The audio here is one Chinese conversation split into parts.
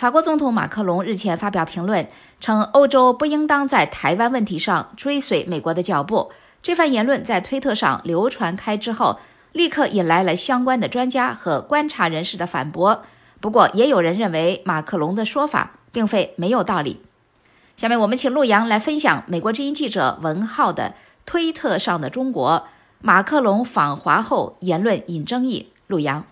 法国总统马克龙日前发表评论，称欧洲不应当在台湾问题上追随美国的脚步。这番言论在推特上流传开之后，立刻引来了相关的专家和观察人士的反驳。不过，也有人认为马克龙的说法并非没有道理。下面我们请陆阳来分享美国之音记者文浩的推特上的中国马克龙访华后言论引争议。陆阳，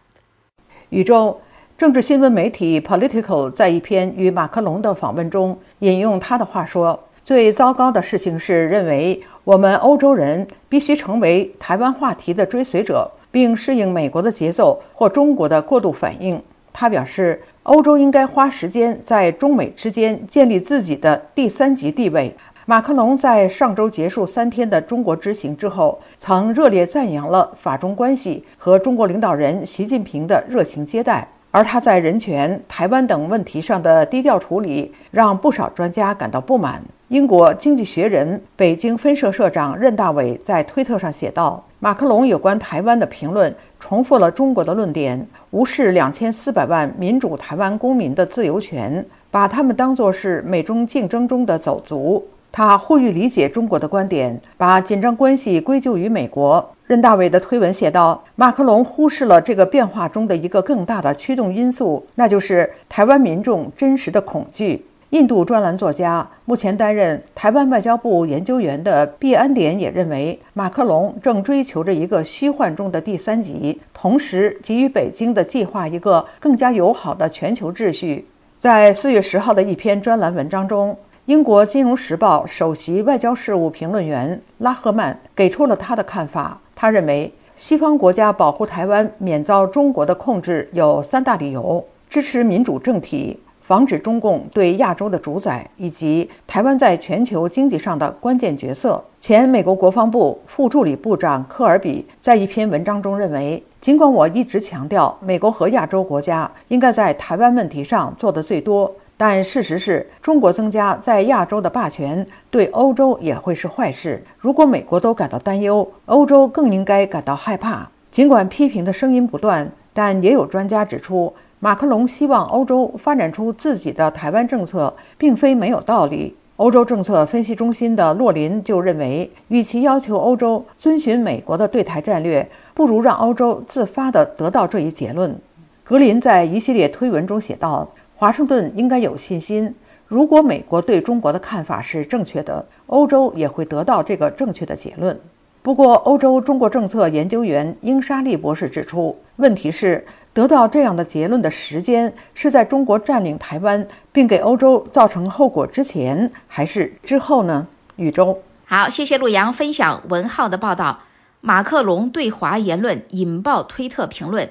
宇宙政治新闻媒体 Political 在一篇与马克龙的访问中引用他的话说：“最糟糕的事情是认为我们欧洲人必须成为台湾话题的追随者，并适应美国的节奏或中国的过度反应。”他表示，欧洲应该花时间在中美之间建立自己的第三级地位。马克龙在上周结束三天的中国之行之后，曾热烈赞扬了法中关系和中国领导人习近平的热情接待。而他在人权、台湾等问题上的低调处理，让不少专家感到不满。英国《经济学人》北京分社社长任大伟在推特上写道：“马克龙有关台湾的评论重复了中国的论点，无视两千四百万民主台湾公民的自由权，把他们当作是美中竞争中的走卒。”他呼吁理解中国的观点，把紧张关系归咎于美国。任大伟的推文写道：“马克龙忽视了这个变化中的一个更大的驱动因素，那就是台湾民众真实的恐惧。”印度专栏作家、目前担任台湾外交部研究员的毕安典也认为，马克龙正追求着一个虚幻中的第三级，同时给予北京的计划一个更加友好的全球秩序。在四月十号的一篇专栏文章中，英国《金融时报》首席外交事务评论员拉赫曼给出了他的看法。他认为，西方国家保护台湾免遭中国的控制有三大理由：支持民主政体。防止中共对亚洲的主宰，以及台湾在全球经济上的关键角色。前美国国防部副助理部长科尔比在一篇文章中认为，尽管我一直强调美国和亚洲国家应该在台湾问题上做的最多，但事实是中国增加在亚洲的霸权对欧洲也会是坏事。如果美国都感到担忧，欧洲更应该感到害怕。尽管批评的声音不断，但也有专家指出。马克龙希望欧洲发展出自己的台湾政策，并非没有道理。欧洲政策分析中心的洛林就认为，与其要求欧洲遵循美国的对台战略，不如让欧洲自发地得到这一结论。格林在一系列推文中写道：“华盛顿应该有信心，如果美国对中国的看法是正确的，欧洲也会得到这个正确的结论。”不过，欧洲中国政策研究员英沙利博士指出，问题是。得到这样的结论的时间是在中国占领台湾并给欧洲造成后果之前还是之后呢？宇宙，好，谢谢陆阳分享文浩的报道。马克龙对华言论引爆推特评论。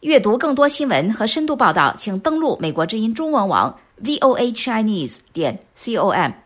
阅读更多新闻和深度报道，请登录美国之音中文网 voa chinese 点 com。